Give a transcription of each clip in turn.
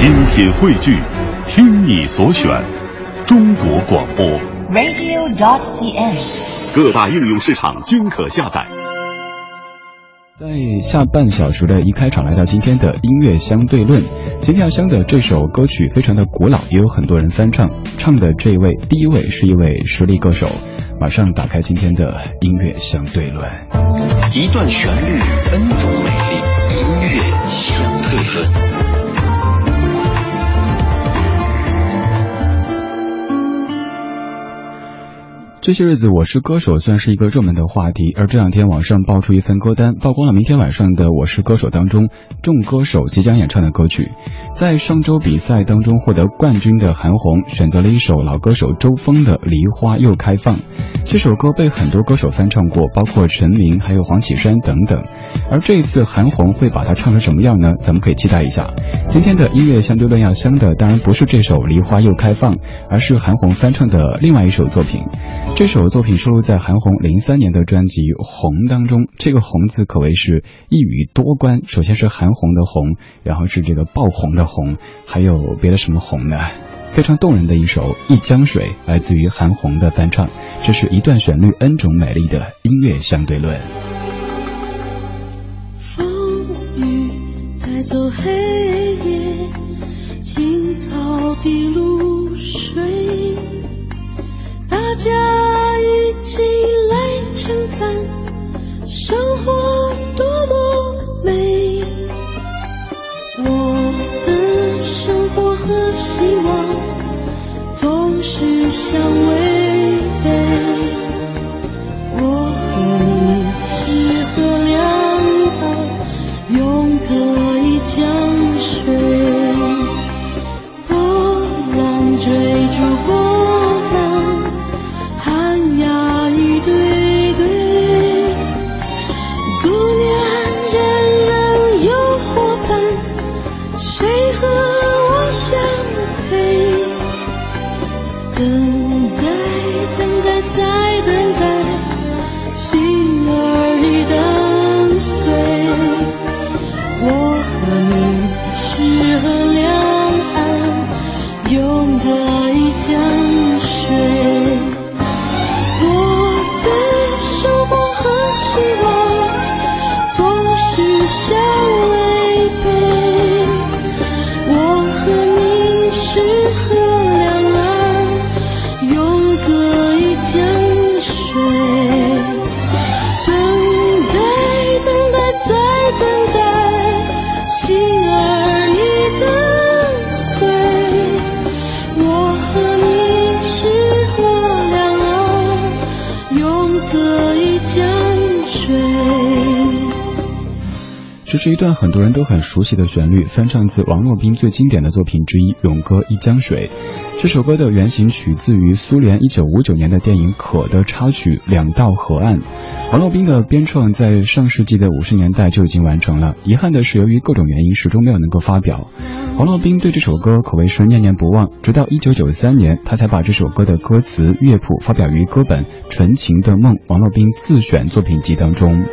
精品汇聚，听你所选，中国广播。radio.dot.cn，。各大应用市场均可下载。在下半小时的一开场，来到今天的音乐相对论。今天要相的这首歌曲非常的古老，也有很多人翻唱。唱的这一位，第一位是一位实力歌手。马上打开今天的音乐相对论。一段旋律，N 种美丽，音乐相对论。这些日子，我是歌手算是一个热门的话题，而这两天网上爆出一份歌单，曝光了明天晚上的《我是歌手》当中众歌手即将演唱的歌曲。在上周比赛当中获得冠军的韩红选择了一首老歌手周峰的《梨花又开放》。这首歌被很多歌手翻唱过，包括陈明、还有黄绮珊等等。而这一次韩红会把它唱成什么样呢？咱们可以期待一下。今天的音乐相对论要香的，当然不是这首《梨花又开放》，而是韩红翻唱的另外一首作品。这首作品收录在韩红零三年的专辑《红》当中。这个“红”字可谓是一语多关，首先是韩红的“红”，然后是这个爆红的“红”，还有别的什么“红”呢？非常动人的一首《一江水》，来自于韩红的翻唱。这是一段旋律 N 种美丽的音乐相对论。风雨带走黑夜，青草的露水，大家起来称赞生活多么美。我的生活和希望总是向往永隔一江水。这是一段很多人都很熟悉的旋律，翻唱自王洛宾最经典的作品之一《勇歌一江水》。这首歌的原型取自于苏联1959年的电影《可》的插曲《两道河岸》。王洛宾的编创在上世纪的五十年代就已经完成了，遗憾的是由于各种原因始终没有能够发表。王洛宾对这首歌可谓是念念不忘，直到一九九三年，他才把这首歌的歌词乐谱发表于歌本《纯情的梦》王洛宾自选作品集当中。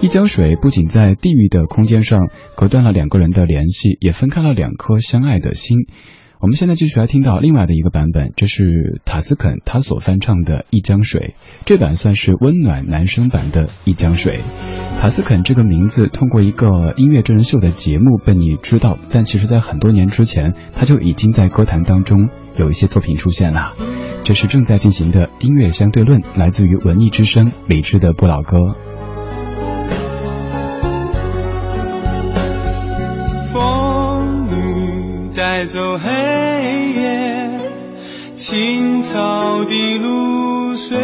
一江水不仅在地域的空间上隔断了两个人的联系，也分开了两颗相爱的心。我们现在继续来听到另外的一个版本，这是塔斯肯他所翻唱的《一江水》，这版算是温暖男生版的《一江水》。塔斯肯这个名字通过一个音乐真人秀的节目被你知道，但其实在很多年之前，他就已经在歌坛当中有一些作品出现了。这是正在进行的音乐相对论，来自于文艺之声李志的不老歌。带走黑夜，青草的露水，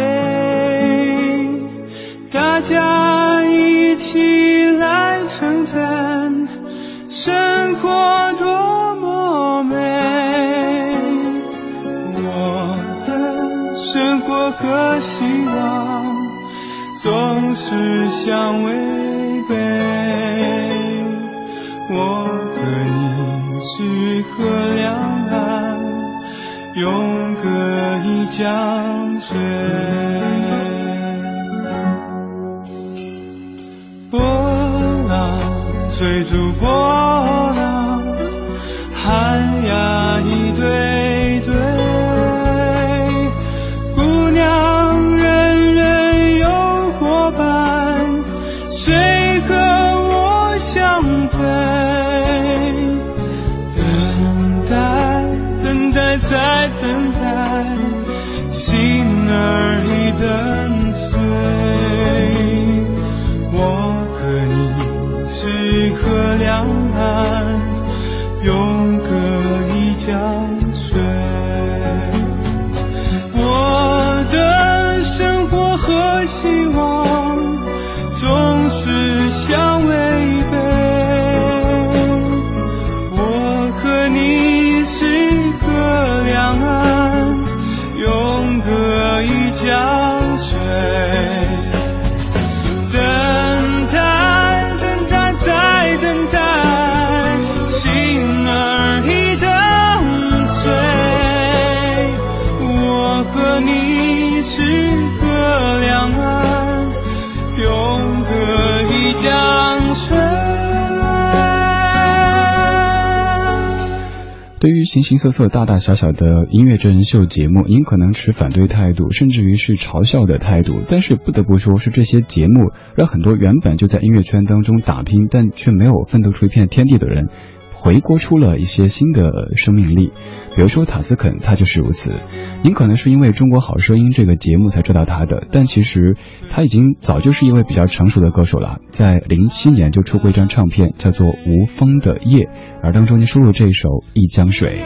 大家一起来称赞生活多么美。我的生活和希望总是相违背。我是河两岸，永隔一江水。波浪追逐波浪，海呀一对对，姑娘人人有伙伴，谁和我相配？对。我的生活和希望总是相违背。我和你是隔两岸，永隔一江对于形形色色、大大小小的音乐真人秀节目，您可能持反对态度，甚至于是嘲笑的态度。但是不得不说，是这些节目让很多原本就在音乐圈当中打拼，但却没有奋斗出一片天地的人，回锅出了一些新的生命力。比如说塔斯肯，他就是如此。您可能是因为《中国好声音》这个节目才知道他的，但其实他已经早就是一位比较成熟的歌手了。在零七年就出过一张唱片，叫做《无风的夜》，而当中就收录这一首《一江水》。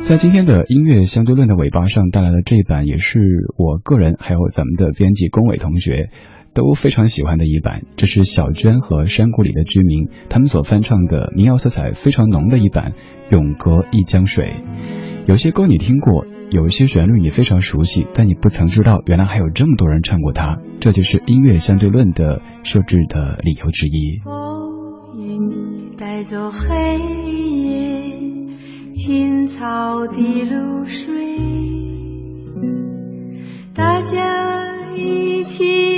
在今天的音乐相对论的尾巴上带来的这一版，也是我个人还有咱们的编辑龚伟同学都非常喜欢的一版。这是小娟和山谷里的居民他们所翻唱的民谣色彩非常浓的一版《永隔一江水》。有些歌你听过，有一些旋律你非常熟悉，但你不曾知道原来还有这么多人唱过它。这就是音乐相对论的设置的理由之一。风雨带走黑夜，青草的露水，大家一起，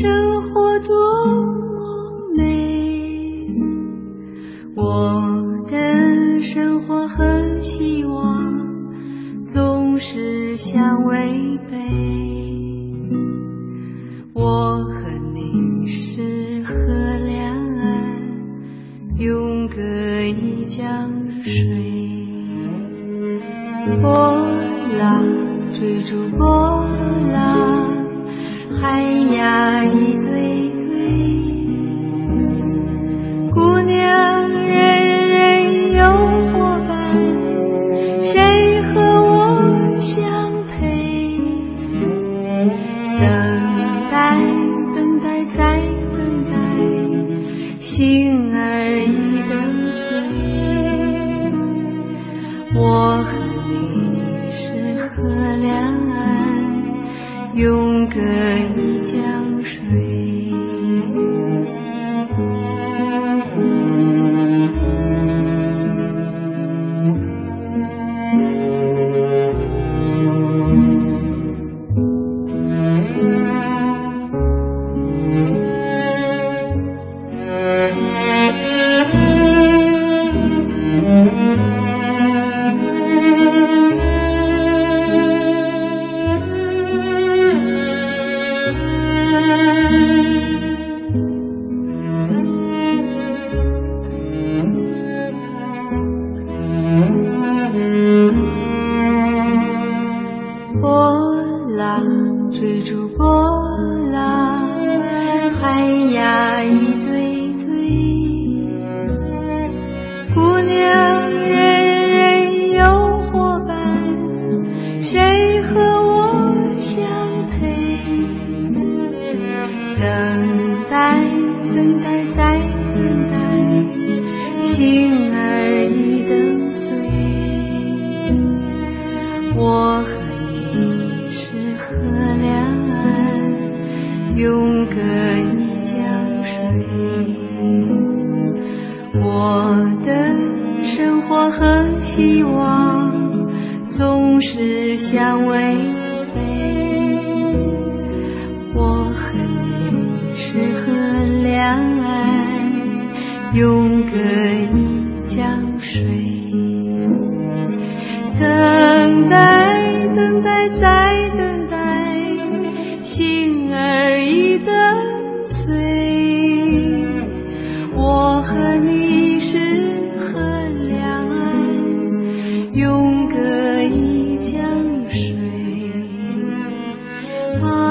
生活多么美。我的生活和希望总是相违背。我和你是河两岸，永隔一江水。波浪追逐波浪，海呀一对对。姑娘人人有伙伴，谁和我相配？等待，等待，再等待，心儿已等碎。我和你是河两岸，永隔一江水。Bye.